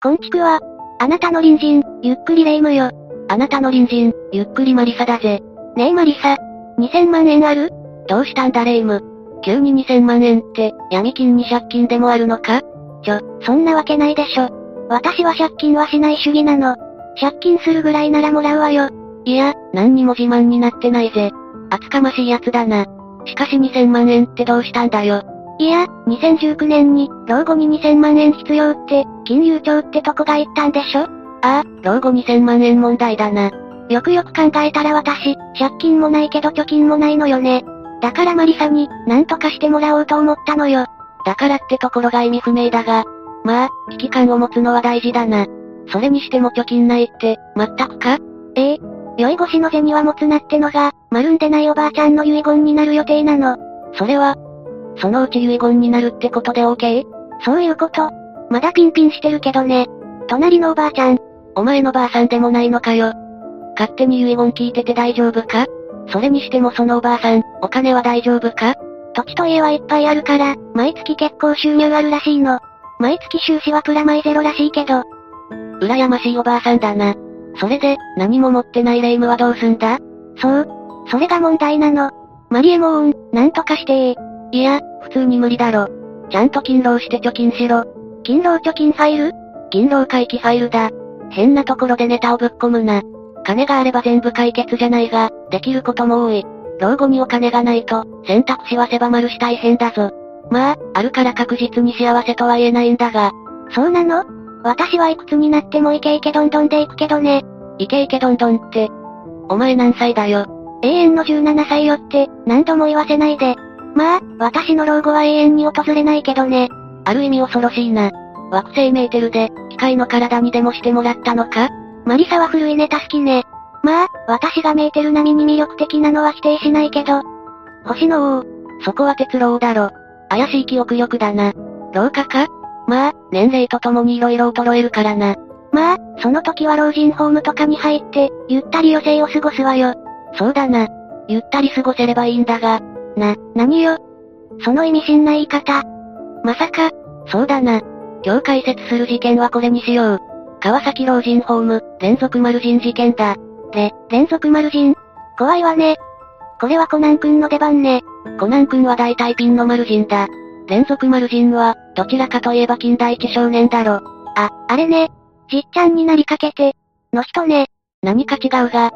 こんちくは、あなたの隣人、ゆっくりレ夢ムよ。あなたの隣人、ゆっくりマリサだぜ。ねえマリサ、2000万円ある？どうしたんだレ夢ム。急に2000万円って、闇金に借金でもあるのか？ちょ、そんなわけないでしょ。私は借金はしない主義なの。借金するぐらいならもらうわよ。いや、何にも自慢になってないぜ。厚かましいやつだな。しかし2000万円ってどうしたんだよ。いや、2019年に、老後に2000万円必要って、金融庁ってとこが言ったんでしょ？ああ、老後2000万円問題だな。よくよく考えたら私、借金もないけど貯金もないのよね。だからマリサに、何とかしてもらおうと思ったのよ。だからってところが意味不明だが、まあ、危機感を持つのは大事だな。それにしても貯金ないって、全くか？ええ。酔い越しの銭は持つなってのが、丸んでないおばあちゃんの遺言になる予定なの。それは、そのうち遺言になるってことで OK? そういうこと。まだピンピンしてるけどね。隣のおばあちゃん。お前のばあさんでもないのかよ。勝手に遺言聞いてて大丈夫か？それにしてもそのおばあさん、お金は大丈夫か？土地と家はいっぱいあるから、毎月結構収入あるらしいの。毎月収支はプラマイゼロらしいけど。羨ましいおばあさんだな。それで、何も持ってないレイムはどうすんだ？そう。それが問題なの。マリエモーン、なんとかしていや、普通に無理だろ。ちゃんと勤労して貯金しろ。勤労貯金ファイル勤労回帰ファイルだ。変なところでネタをぶっ込むな。金があれば全部解決じゃないが、できることも多い。老後にお金がないと、選択肢は狭まるし大変だぞ。まあ、あるから確実に幸せとは言えないんだが。そうなの？私はいくつになってもイケイケどんどんでいくけどね。イケイケどんどんって。お前何歳だよ？永遠の17歳よって、何度も言わせないで。まあ、私の老後は永遠に訪れないけどね。ある意味恐ろしいな。惑星メーテルで、機械の体にでもしてもらったのか？マリサは古いネタ好きね。まあ、私がメーテル並みに魅力的なのは否定しないけど。星の王。そこは鉄郎だろ。怪しい記憶力だな。老化か？まあ、年齢とともに色々衰えるからな。まあ、その時は老人ホームとかに入って、ゆったり余生を過ごすわよ。そうだな。ゆったり過ごせればいいんだが。な、何よ。その意味深な言い方。まさか、そうだな。今日解説する事件はこれにしよう。川崎老人ホーム、連続丸人事件だ。れ、連続丸人怖いわね。これはコナン君の出番ね。コナン君は大体ピンの丸人だ。連続丸人は、どちらかといえば近代一少年だろ。あ、あれね。じっちゃんになりかけて、の人ね。何か違うが。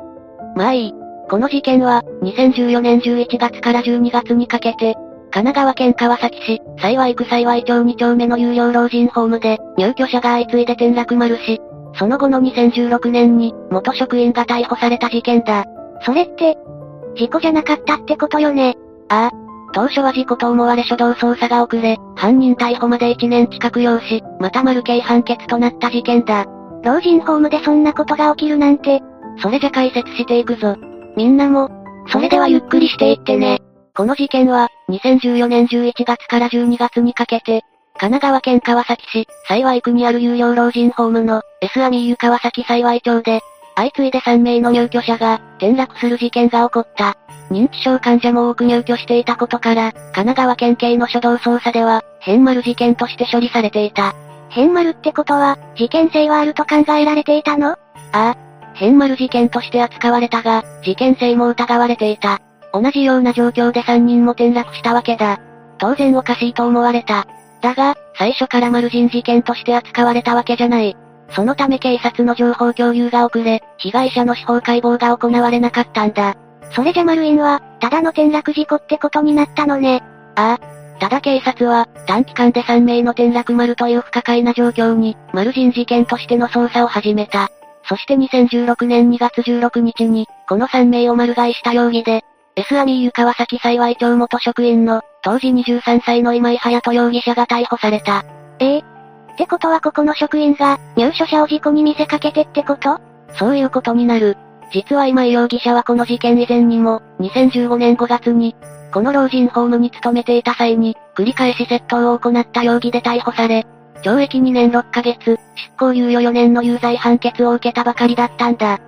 まあいい。この事件は、2014年11月から12月にかけて、神奈川県川崎市、幸区幸い町2丁目の有料老人ホームで、入居者が相次いで転落丸し、その後の2016年に、元職員が逮捕された事件だ。それって、事故じゃなかったってことよね。ああ。当初は事故と思われ初動捜査が遅れ、犯人逮捕まで1年近く要し、また丸刑判決となった事件だ。老人ホームでそんなことが起きるなんて。それじゃ解説していくぞ。みんなも、それではゆっくりしていってね。この事件は、2014年11月から12月にかけて、神奈川県川崎市、幸区にある有料老人ホームの、S アミーユ川崎幸町で、相次いで3名の入居者が、転落する事件が起こった。認知症患者も多く入居していたことから、神奈川県警の初動捜査では、変丸事件として処理されていた。変丸ってことは、事件性はあると考えられていたの？ああ。変丸事件として扱われたが、事件性も疑われていた。同じような状況で3人も転落したわけだ。当然おかしいと思われた。だが、最初から丸人事件として扱われたわけじゃない。そのため警察の情報共有が遅れ、被害者の司法解剖が行われなかったんだ。それじゃマルインは、ただの転落事故ってことになったのね。ああ。ただ警察は、短期間で3名の転落丸という不可解な状況に、丸人事件としての捜査を始めた。そして2016年2月16日に、この3名を丸買いした容疑で、S アミーユ川崎幸町元職員の、当時23歳の今井隼人容疑者が逮捕された。ええってことはここの職員が、入所者を事故に見せかけてってこと？そういうことになる。実は今井容疑者はこの事件以前にも、2015年5月に、この老人ホームに勤めていた際に、繰り返し窃盗を行った容疑で逮捕され、懲役2年6ヶ月、執行猶予4年の有罪判決を受けたばかりだったんだ。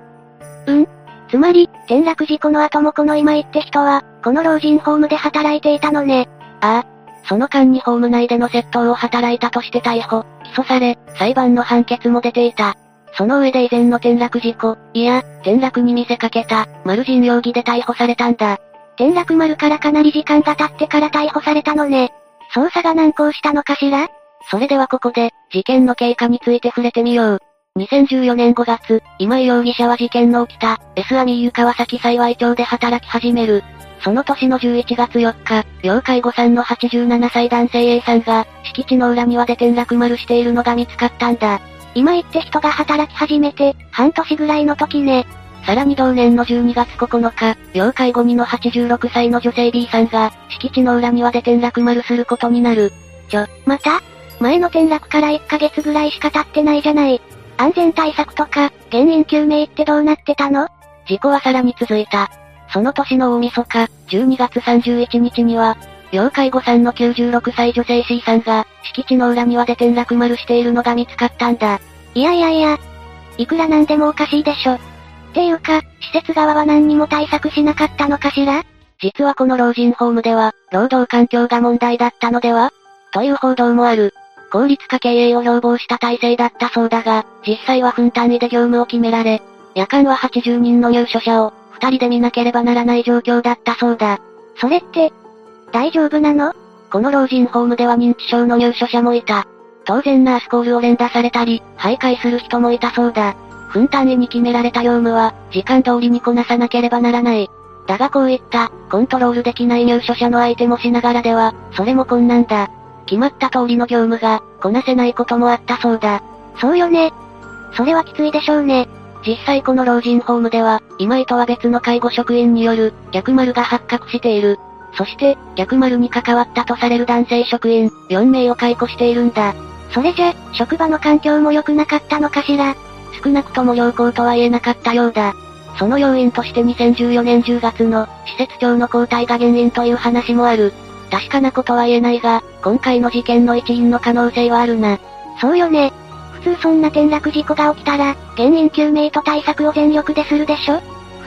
うんつまり、転落事故の後もこの今井って人は、この老人ホームで働いていたのね。ああ。その間にホーム内での窃盗を働いたとして逮捕、起訴され、裁判の判決も出ていた。その上で以前の転落事故、いや、転落に見せかけた、丸人容疑で逮捕されたんだ。転落丸からかなり時間が経ってから逮捕されたのね。捜査が難航したのかしら？それではここで、事件の経過について触れてみよう。2014年5月、今井容疑者は事件の起きた、S アミーユ川崎幸い町で働き始める。その年の11月4日、要介護さんの87歳男性 A さんが、敷地の裏庭で転落丸しているのが見つかったんだ。今言って人が働き始めて、半年ぐらいの時ね。さらに同年の12月9日、要介護2の86歳の女性 B さんが、敷地の裏庭で転落丸することになる。ちょ、また前の転落から1ヶ月ぐらいしか経ってないじゃない。安全対策とか、原因究明ってどうなってたの？事故はさらに続いた。その年の大晦日、12月31日には、要介護さんの96歳女性 C さんが、敷地の裏庭で転落丸しているのが見つかったんだ。いやいやいや。いくらなんでもおかしいでしょ。っていうか、施設側は何にも対策しなかったのかしら？実はこの老人ホームでは、労働環境が問題だったのでは？という報道もある。効率化経営を標榜した体制だったそうだが、実際は分単位で業務を決められ、夜間は80人の入所者を、二人で見なければならない状況だったそうだ。それって、大丈夫なの？この老人ホームでは認知症の入所者もいた。当然ナースコールを連打されたり、徘徊する人もいたそうだ。分単位に決められた業務は、時間通りにこなさなければならない。だがこういった、コントロールできない入所者の相手もしながらでは、それも困難だ。決まった通りの業務が、こなせないこともあったそうだ。そうよね。それはきついでしょうね。実際この老人ホームでは、今井とは別の介護職員による、逆丸が発覚している。そして、逆丸に関わったとされる男性職員、4名を解雇しているんだ。それじゃ、職場の環境も良くなかったのかしら少なくとも良好とは言えなかったようだ。その要因として2014年10月の、施設長の交代が原因という話もある。確かなことは言えないが、今回の事件の一因の可能性はあるな。そうよね。普通そんな転落事故が起きたら、原因究明と対策を全力でするでしょ？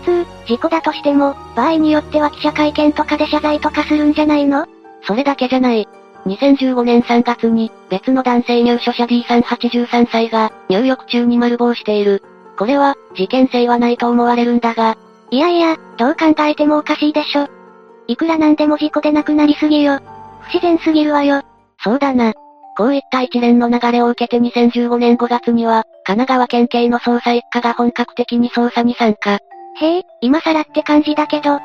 普通、事故だとしても、場合によっては記者会見とかで謝罪とかするんじゃないの？それだけじゃない。2015年3月に、別の男性入所者 D さん83歳が、入浴中に丸棒している。これは、事件性はないと思われるんだが。いやいや、どう考えてもおかしいでしょ。いくらなんでも事故で亡くなりすぎよ。不自然すぎるわよ。そうだな。こういった一連の流れを受けて2015年5月には、神奈川県警の捜査一課が本格的に捜査に参加。へえ、今更って感じだけど。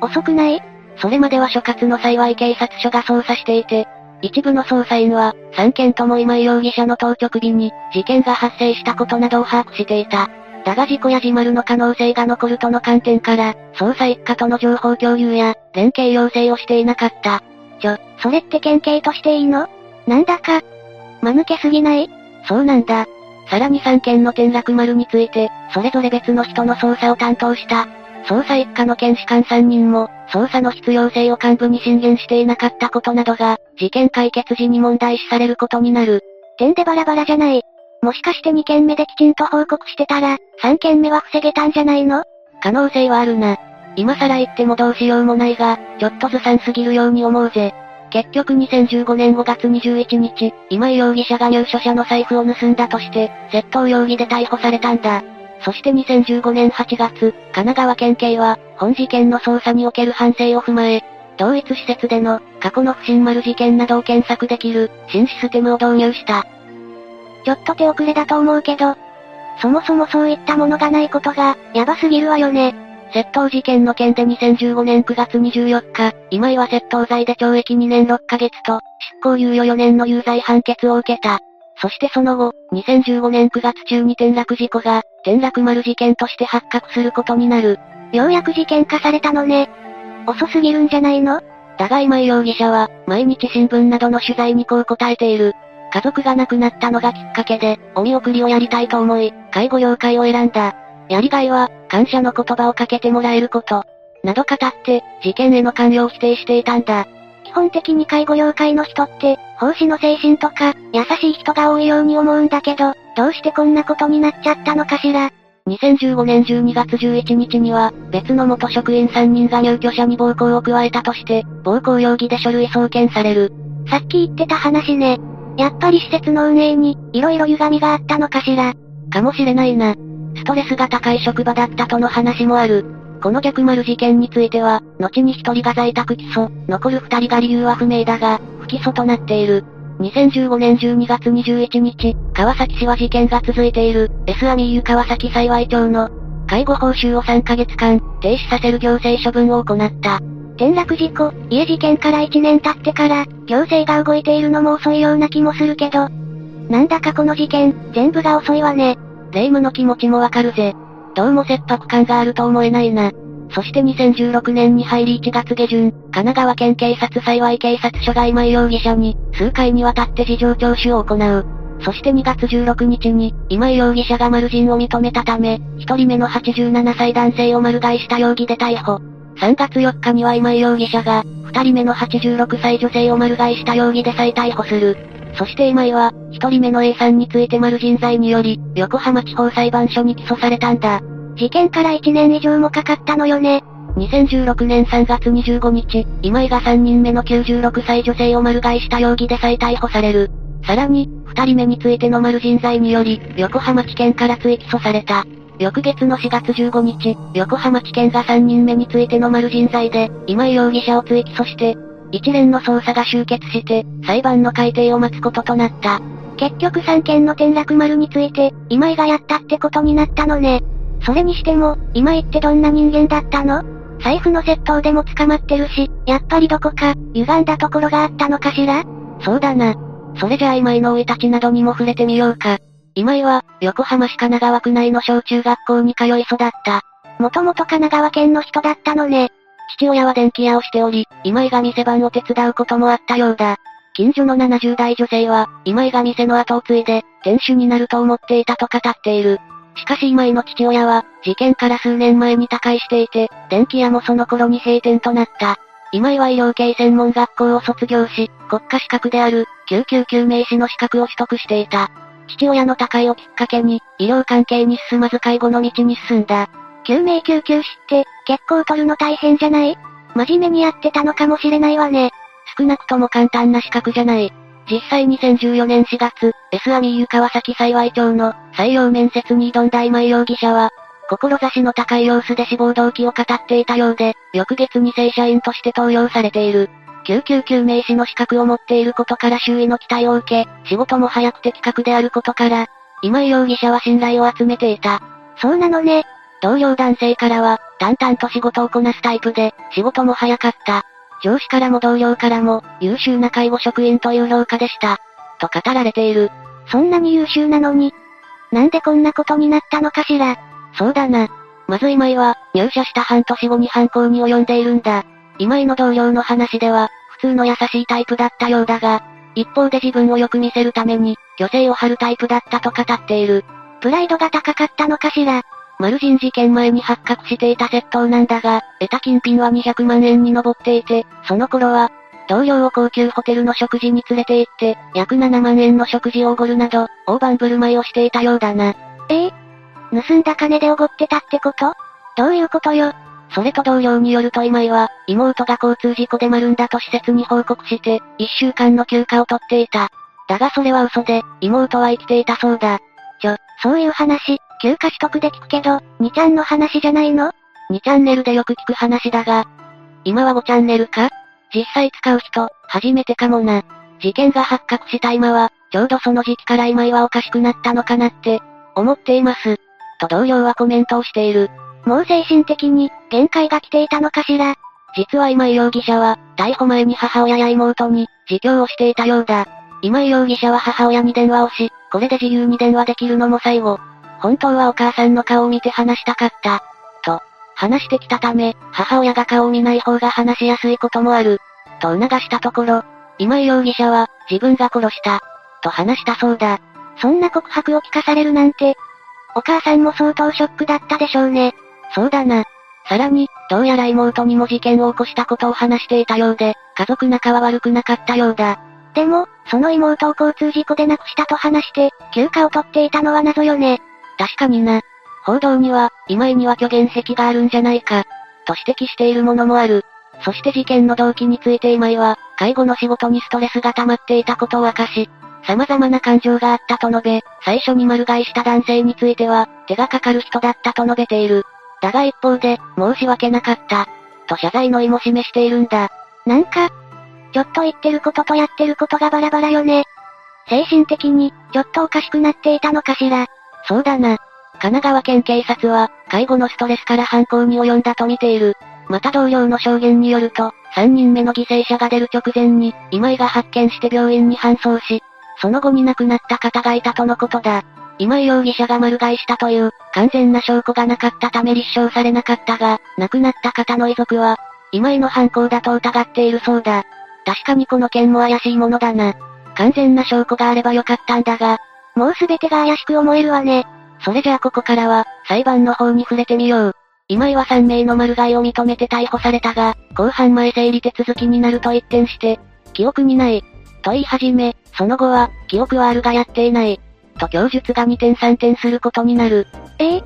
遅くない？それまでは所轄の幸い警察署が捜査していて、一部の捜査員は、3件とも今井容疑者の当局日に、事件が発生したことなどを把握していた。だが事故や自丸の可能性が残るとの観点から、捜査一課との情報共有や、連携要請をしていなかった。ちょ、それって県警としていいの？なんだか、間抜けすぎない？そうなんだ。さらに3件の転落丸について、それぞれ別の人の捜査を担当した。捜査一課の検視官3人も、捜査の必要性を幹部に進言していなかったことなどが、事件解決時に問題視されることになる。点でバラバラじゃない。もしかして2件目できちんと報告してたら、3件目は防げたんじゃないの？可能性はあるな。今更言ってもどうしようもないが、ちょっとずさんすぎるように思うぜ。結局2015年5月21日、今井容疑者が入所者の財布を盗んだとして、窃盗容疑で逮捕されたんだ。そして2015年8月、神奈川県警は、本事件の捜査における反省を踏まえ、同一施設での、過去の不審丸事件などを検索できる、新システムを導入した。ちょっと手遅れだと思うけど、そもそもそういったものがないことが、やばすぎるわよね。窃盗事件の件で2015年9月24日、今井は窃盗罪で懲役2年6ヶ月と、執行猶予4年の有罪判決を受けた。そしてその後、2015年9月中に転落事故が、転落丸事件として発覚することになる。ようやく事件化されたのね。遅すぎるんじゃないの？だが今井容疑者は、毎日新聞などの取材にこう答えている。家族が亡くなったのがきっかけで、お見送りをやりたいと思い、介護業界を選んだ。やりがいは、感謝の言葉をかけてもらえること。など語って、事件への関与を否定していたんだ。基本的に介護業界の人って、奉仕の精神とか、優しい人が多いように思うんだけど、どうしてこんなことになっちゃったのかしら。2015年12月11日には、別の元職員3人が入居者に暴行を加えたとして、暴行容疑で書類送検される。さっき言ってた話ね。やっぱり施設の運営に、色々歪みがあったのかしら。かもしれないな。ストレスが高い職場だったとの話もある。この逆丸事件については、後に一人が在宅起訴、残る二人が理由は不明だが、不起訴となっている。2015年12月21日、川崎市は事件が続いている、S アミーユ川崎幸町の、介護報酬を3ヶ月間、停止させる行政処分を行った。転落事故、家事件から1年経ってから、行政が動いているのも遅いような気もするけど。なんだかこの事件、全部が遅いわね。霊夢の気持ちもわかるぜ。どうも切迫感があると思えないな。そして2016年に入り1月下旬、神奈川県警察幸い警察署が今井容疑者に、数回にわたって事情聴取を行う。そして2月16日に、今井容疑者が丸人を認めたため、1人目の87歳男性を丸買いした容疑で逮捕。3月4日には今井容疑者が、2人目の86歳女性を丸買いした容疑で再逮捕する。そして今井は、1人目の A さんについて丸人罪により、横浜地方裁判所に起訴されたんだ。事件から1年以上もかかったのよね。2016年3月25日、今井が3人目の96歳女性を丸買いした容疑で再逮捕される。さらに、2人目についての丸人罪により、横浜地検から追起訴された。翌月の4月15日、横浜地検が3人目についての丸人罪で、今井容疑者を追起訴して、一連の捜査が終結して、裁判の改定を待つこととなった。結局3件の転落丸について、今井がやったってことになったのね。それにしても、今井ってどんな人間だったの？財布の窃盗でも捕まってるし、やっぱりどこか、歪んだところがあったのかしら？そうだな。それじゃあ今井の生い立ちなどにも触れてみようか。今井は、横浜市神奈川区内の小中学校に通い育った。もともと神奈川県の人だったのね。父親は電気屋をしており、今井が店番を手伝うこともあったようだ。近所の70代女性は、今井が店の後を継いで、店主になると思っていたと語っている。しかし今井の父親は、事件から数年前に他界していて、電気屋もその頃に閉店となった。今井は医療系専門学校を卒業し、国家資格である、救急救命士の資格を取得していた。父親の他界をきっかけに、医療関係に進まず介護の道に進んだ。救命救急士って、結構取るの大変じゃない？真面目にやってたのかもしれないわね。少なくとも簡単な資格じゃない。実際2014年4月、S アミーユ川崎幸町の採用面接に挑んだ今井容疑者は、志の高い様子で志望動機を語っていたようで、翌月に正社員として登用されている。救急救命士の資格を持っていることから周囲の期待を受け、仕事も早く的確であることから、今井容疑者は信頼を集めていた。そうなのね。同僚男性からは、淡々と仕事をこなすタイプで、仕事も早かった。上司からも同僚からも、優秀な介護職員という評価でした。と語られている。そんなに優秀なのに、なんでこんなことになったのかしら。そうだな。まず今井は、入社した半年後に犯行に及んでいるんだ。今井の同僚の話では、普通の優しいタイプだったようだが、一方で自分をよく見せるために、虚勢を張るタイプだったと語っている。プライドが高かったのかしら？マルジン事件前に発覚していた窃盗なんだが、得た金品は200万円に上っていて、その頃は、同僚を高級ホテルの食事に連れて行って、約7万円の食事をおごるなど、大盤振る舞いをしていたようだな。ええ？盗んだ金でおごってたってこと？どういうことよ？それと同僚によると今井は、妹が交通事故で丸んだと施設に報告して、一週間の休暇を取っていた。だがそれは嘘で、妹は生きていたそうだ。ちょ、そういう話、休暇取得で聞くけど、2ちゃんの話じゃないの ?2 チャンネルでよく聞く話だが、今は5チャンネルか？実際使う人、初めてかもな。事件が発覚した今は、ちょうどその時期から今井はおかしくなったのかなって、思っています。と同僚はコメントをしている。もう精神的に、限界が来ていたのかしら。実は今井容疑者は、逮捕前に母親や妹に、自供をしていたようだ。今井容疑者は母親に電話をし、これで自由に電話できるのも最後。本当はお母さんの顔を見て話したかった。と、話してきたため、母親が顔を見ない方が話しやすいこともある。と促したところ、今井容疑者は、自分が殺した。と話したそうだ。そんな告白を聞かされるなんて、お母さんも相当ショックだったでしょうね。そうだな。さらに、どうやら妹にも事件を起こしたことを話していたようで、家族仲は悪くなかったようだ。でも、その妹を交通事故で亡くしたと話して、休暇を取っていたのは謎よね。確かにな。報道には、今井には虚言癖があるんじゃないか、と指摘しているものもある。そして事件の動機について今井は、介護の仕事にストレスが溜まっていたことを明かし、様々な感情があったと述べ、最初に丸買いした男性については、手がかかる人だったと述べている。だが一方で、申し訳なかった。と謝罪の意も示しているんだ。なんか、ちょっと言ってることとやってることがバラバラよね。精神的に、ちょっとおかしくなっていたのかしら。そうだな。神奈川県警察は、介護のストレスから犯行に及んだと見ている。また同僚の証言によると、3人目の犠牲者が出る直前に、今井が発見して病院に搬送し、その後に亡くなった方がいたとのことだ。今井容疑者が丸買いしたという、完全な証拠がなかったため立証されなかったが、亡くなった方の遺族は、今井の犯行だと疑っているそうだ。確かにこの件も怪しいものだな。完全な証拠があればよかったんだが、もうすべてが怪しく思えるわね。それじゃあここからは、裁判の方に触れてみよう。今井は3名の丸買いを認めて逮捕されたが、公判前整理手続きになると一転して、記憶にない。と言い始め、その後は、記憶はあるがやっていない。と供述が2点3点することになる。ええ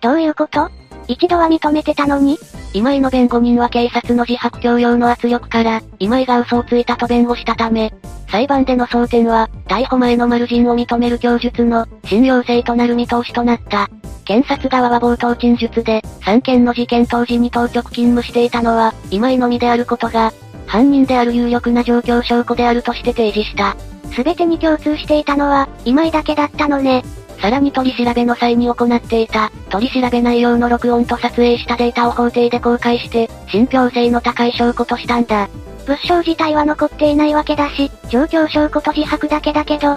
どういうこと？一度は認めてたのに？今井の弁護人は警察の自白強要の圧力から、今井が嘘をついたと弁護したため、裁判での争点は、逮捕前の丸人を認める供述の信用性となる見通しとなった。検察側は冒頭陳述で、3件の事件当時に当直勤務していたのは、今井のみであることが、犯人である有力な状況証拠であるとして提示した。すべてに共通していたのは、今井だけだったのね。さらに取り調べの際に行っていた、取り調べ内容の録音と撮影したデータを法廷で公開して、信憑性の高い証拠としたんだ。物証自体は残っていないわけだし、状況証拠と自白だけだけど、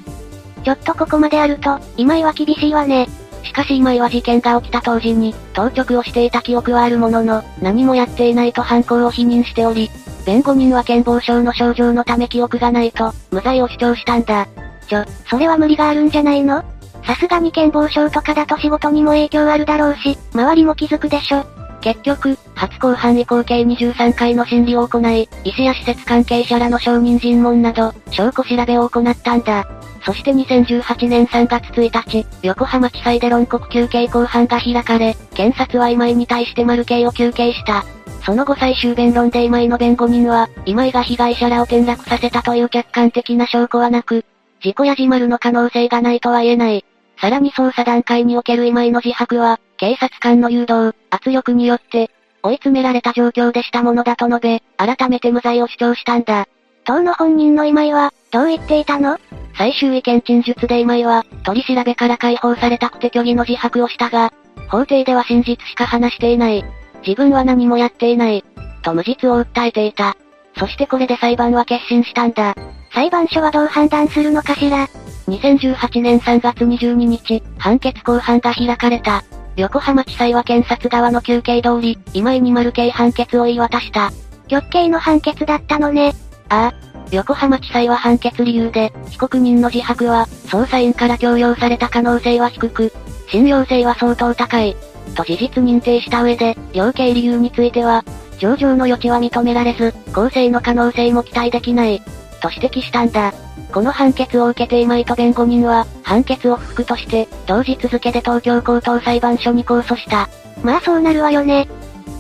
ちょっとここまであると、今井は厳しいわね。しかし今井は事件が起きた当時に、当直をしていた記憶はあるものの、何もやっていないと犯行を否認しており、弁護人は健忘症の症状のため記憶がないと、無罪を主張したんだ。ちょ、それは無理があるんじゃないの？さすがに健忘症とかだと仕事にも影響あるだろうし、周りも気づくでしょ。結局、初公判以降計23回の審理を行い、医師や施設関係者らの証人尋問など、証拠調べを行ったんだ。そして2018年3月1日、横浜地裁で論告休刑公判が開かれ、検察は今井に対して丸刑を求刑した。その後最終弁論で今井の弁護人は、今井が被害者らを転落させたという客観的な証拠はなく、事故や自丸の可能性がないとは言えない。さらに捜査段階における今井の自白は、警察官の誘導、圧力によって、追い詰められた状況でしたものだと述べ、改めて無罪を主張したんだ。当の本人の今井は、どう言っていたの？最終意見陳述で今井は、取り調べから解放されたくて虚偽の自白をしたが、法廷では真実しか話していない。自分は何もやっていない。と無実を訴えていた。そしてこれで裁判は決心したんだ。裁判所はどう判断するのかしら2018年3月22日、判決公判が開かれた。横浜地裁は検察側の求刑通り、今井に丸刑判決を言い渡した。極刑の判決だったのね。ああ。横浜地裁は判決理由で、被告人の自白は、捜査員から強要された可能性は低く、信用性は相当高い。と事実認定した上で、量刑理由については、上場の余地は認められず、公正の可能性も期待できない。と指摘したんだ。この判決を受けて今井と弁護人は、判決を不服として、同日付で東京高等裁判所に控訴した。まあそうなるわよね。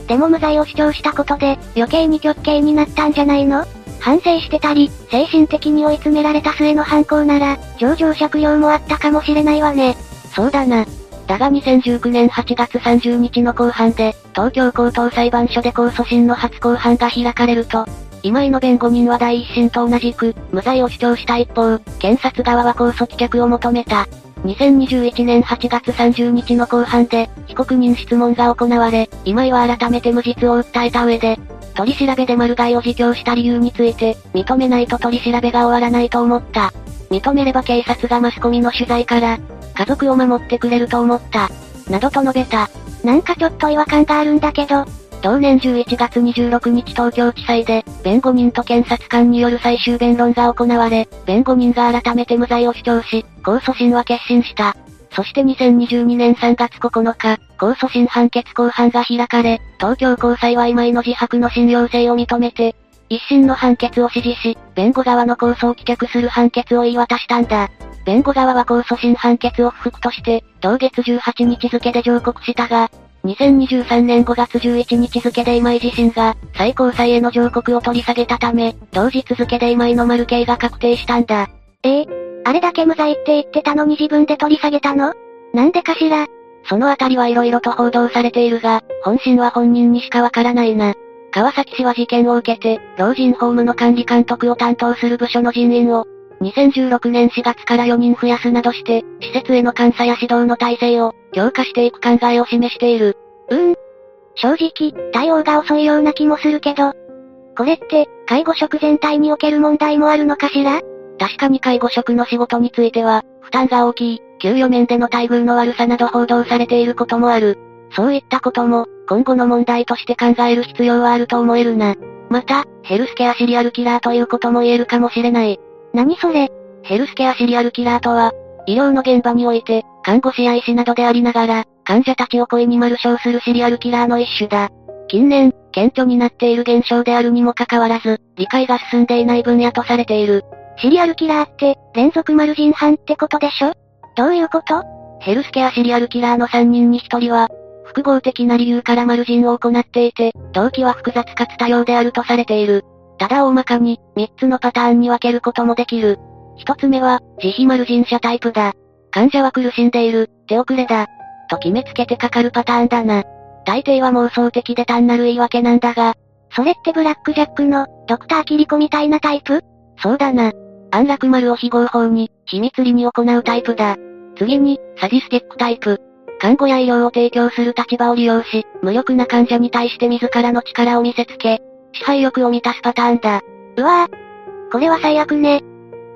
でも無罪を主張したことで、余計に極刑になったんじゃないの？反省してたり、精神的に追い詰められた末の犯行なら、上場借用もあったかもしれないわね。そうだな。だが2019年8月30日の公判で、東京高等裁判所で控訴審の初公判が開かれると、今井の弁護人は第一審と同じく、無罪を主張した一方、検察側は控訴棄却を求めた。2021年8月30日の公判で、被告人質問が行われ、今井は改めて無実を訴えた上で、取り調べで丸買いを自供した理由について、認めないと取り調べが終わらないと思った。認めれば警察がマスコミの取材から、家族を守ってくれると思った。などと述べた。なんかちょっと違和感があるんだけど、同年11月26日東京地裁で、弁護人と検察官による最終弁論が行われ、弁護人が改めて無罪を主張し、控訴審は決心した。そして2022年3月9日、控訴審判決公判が開かれ、東京高裁は今井の自白の信用性を認めて、一審の判決を支持し、弁護側の控訴を棄却する判決を言い渡したんだ。弁護側は控訴審判決を不服として、同月18日付で上告したが、2023年5月11日付で今井自身が、最高裁への上告を取り下げたため、同日付で今井の丸刑が確定したんだ。ええあれだけ無罪って言ってたのに自分で取り下げたの？なんでかしら？そのあたりは色々と報道されているが、本心は本人にしかわからないな。川崎市は事件を受けて、老人ホームの管理監督を担当する部署の人員を、2016年4月から4人増やすなどして、施設への監査や指導の体制を、強化していく考えを示している。うーん。正直、対応が遅いような気もするけど。これって、介護職全体における問題もあるのかしら？確かに介護職の仕事については、負担が大きい、給与面での待遇の悪さなど報道されていることもある。そういったことも、今後の問題として考える必要はあると思えるな。また、ヘルスケアシリアルキラーということも言えるかもしれない。何それ？ヘルスケアシリアルキラーとは、医療の現場において、看護師や医師などでありながら、患者たちを恋に丸称するシリアルキラーの一種だ。近年、顕著になっている現象であるにもかかわらず、理解が進んでいない分野とされている。シリアルキラーって、連続丸人犯ってことでしょ？どういうこと？ヘルスケアシリアルキラーの3人に1人は、複合的な理由からマルジンを行っていて、動機は複雑かつ多様であるとされている。ただ大まかに、3つのパターンに分けることもできる。1つ目は、自費マルジン者タイプだ。患者は苦しんでいる、手遅れだ。と決めつけてかかるパターンだな。大抵は妄想的で単なる言い訳なんだが、それってブラックジャックの、ドクターキリコみたいなタイプ？そうだな。安楽丸を非合法に、秘密裏に行うタイプだ。次に、サディスティックタイプ。看護や医療を提供する立場を利用し、無力な患者に対して自らの力を見せつけ、支配欲を満たすパターンだ。うわぁ。これは最悪ね。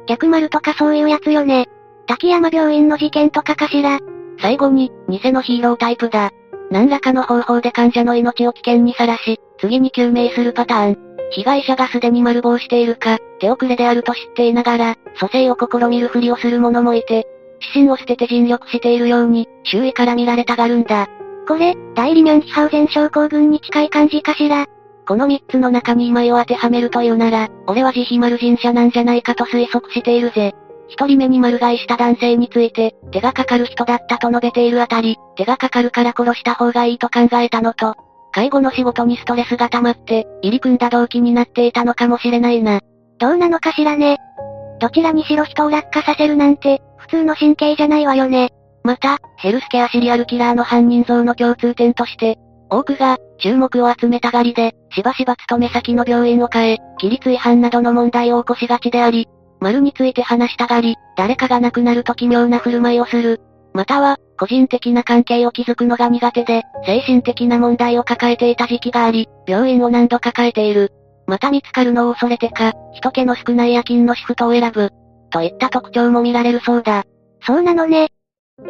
逆丸とかそういうやつよね。滝山病院の事件とかかしら。最後に、偽のヒーロータイプだ。何らかの方法で患者の命を危険にさらし、次に救命するパターン。被害者がすでに丸棒しているか、手遅れであると知っていながら、蘇生を試みるふりをする者もいて、指針を捨てて尽力しているように、周囲から見られたがるんだ。これ、代理ミュンヒハウゼン症候群に近い感じかしら。この三つの中に今を当てはめるというなら、俺は自費丸人者なんじゃないかと推測しているぜ。一人目に丸買いした男性について、手がかかる人だったと述べているあたり、手がかかるから殺した方がいいと考えたのと、介護の仕事にストレスが溜まって、入り組んだ動機になっていたのかもしれないな。どうなのかしらね。どちらにしろ人を落下させるなんて、普通の神経じゃないわよね。また、ヘルスケアシリアルキラーの犯人像の共通点として、多くが、注目を集めたがりで、しばしば勤め先の病院を変え、規律違反などの問題を起こしがちであり、丸について話したがり、誰かが亡くなると奇妙な振る舞いをする。または、個人的な関係を築くのが苦手で、精神的な問題を抱えていた時期があり、病院を何度か変えている。また見つかるのを恐れてか、人気の少ない夜勤のシフトを選ぶ。といった特徴も見られるそうだ。そうなのね。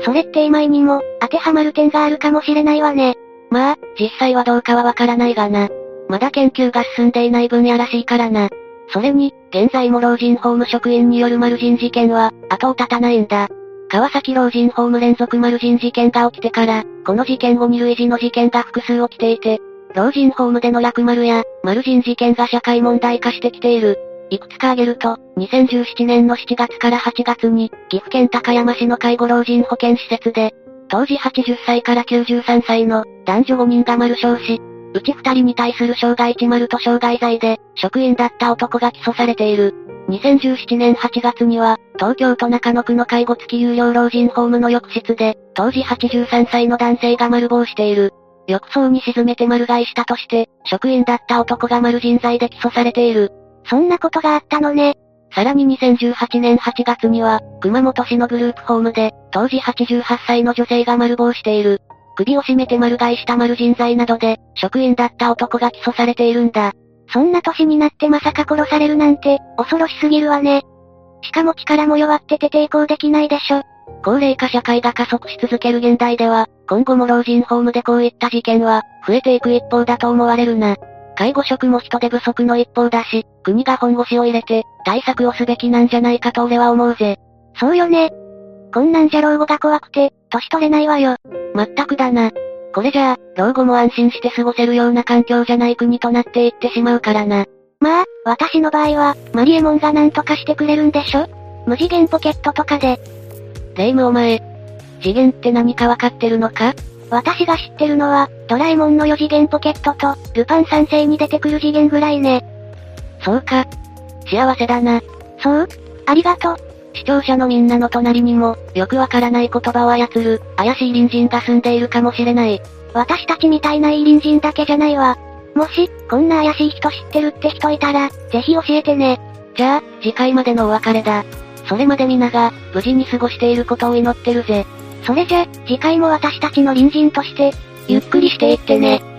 それって今にも、当てはまる点があるかもしれないわね。まあ、実際はどうかはわからないがな。まだ研究が進んでいない分野らしいからな。それに、現在も老人ホーム職員による丸人事件は、後を絶たないんだ。川崎老人ホーム連続丸人事件が起きてから、この事件後に類似の事件が複数起きていて、老人ホームでの落丸や、丸人事件が社会問題化してきている。いくつか挙げると、2017年の7月から8月に、岐阜県高山市の介護老人保健施設で、当時80歳から93歳の男女5人が丸症し、うち2人に対する傷害致丸と傷害罪で、職員だった男が起訴されている。2017年8月には、東京都中野区の介護付き有料老人ホームの浴室で、当時83歳の男性が丸棒している。浴槽に沈めて丸買いしたとして、職員だった男が丸人罪で起訴されている。そんなことがあったのね。さらに2018年8月には、熊本市のグループホームで、当時88歳の女性が丸棒している。首を絞めて丸買いした丸人罪などで、職員だった男が起訴されているんだ。そんな年になってまさか殺されるなんて、恐ろしすぎるわね。しかも力も弱ってて抵抗できないでしょ。高齢化社会が加速し続ける現代では、今後も老人ホームでこういった事件は、増えていく一方だと思われるな。介護職も人手不足の一方だし、国が本腰を入れて、対策をすべきなんじゃないかと俺は思うぜ。そうよね。こんなんじゃ老後が怖くて、年取れないわよ。まったくだな。これじゃあ、老後も安心して過ごせるような環境じゃない国となっていってしまうからな。まあ、私の場合は、マリエモンが何とかしてくれるんでしょ？無次元ポケットとかで。レイムお前。次元って何かわかってるのか？私が知ってるのは、ドラえもんの4次元ポケットと、ルパン三世に出てくる次元ぐらいね。そうか。幸せだな。そうありがとう。視聴者のみんなの隣にも、よくわからない言葉を操る、怪しい隣人が住んでいるかもしれない。私たちみたいないい隣人だけじゃないわ。もし、こんな怪しい人知ってるって人いたら、ぜひ教えてね。じゃあ、次回までのお別れだ。それまで皆が、無事に過ごしていることを祈ってるぜ。それじゃ、次回も私たちの隣人として、ゆっくりしていってね。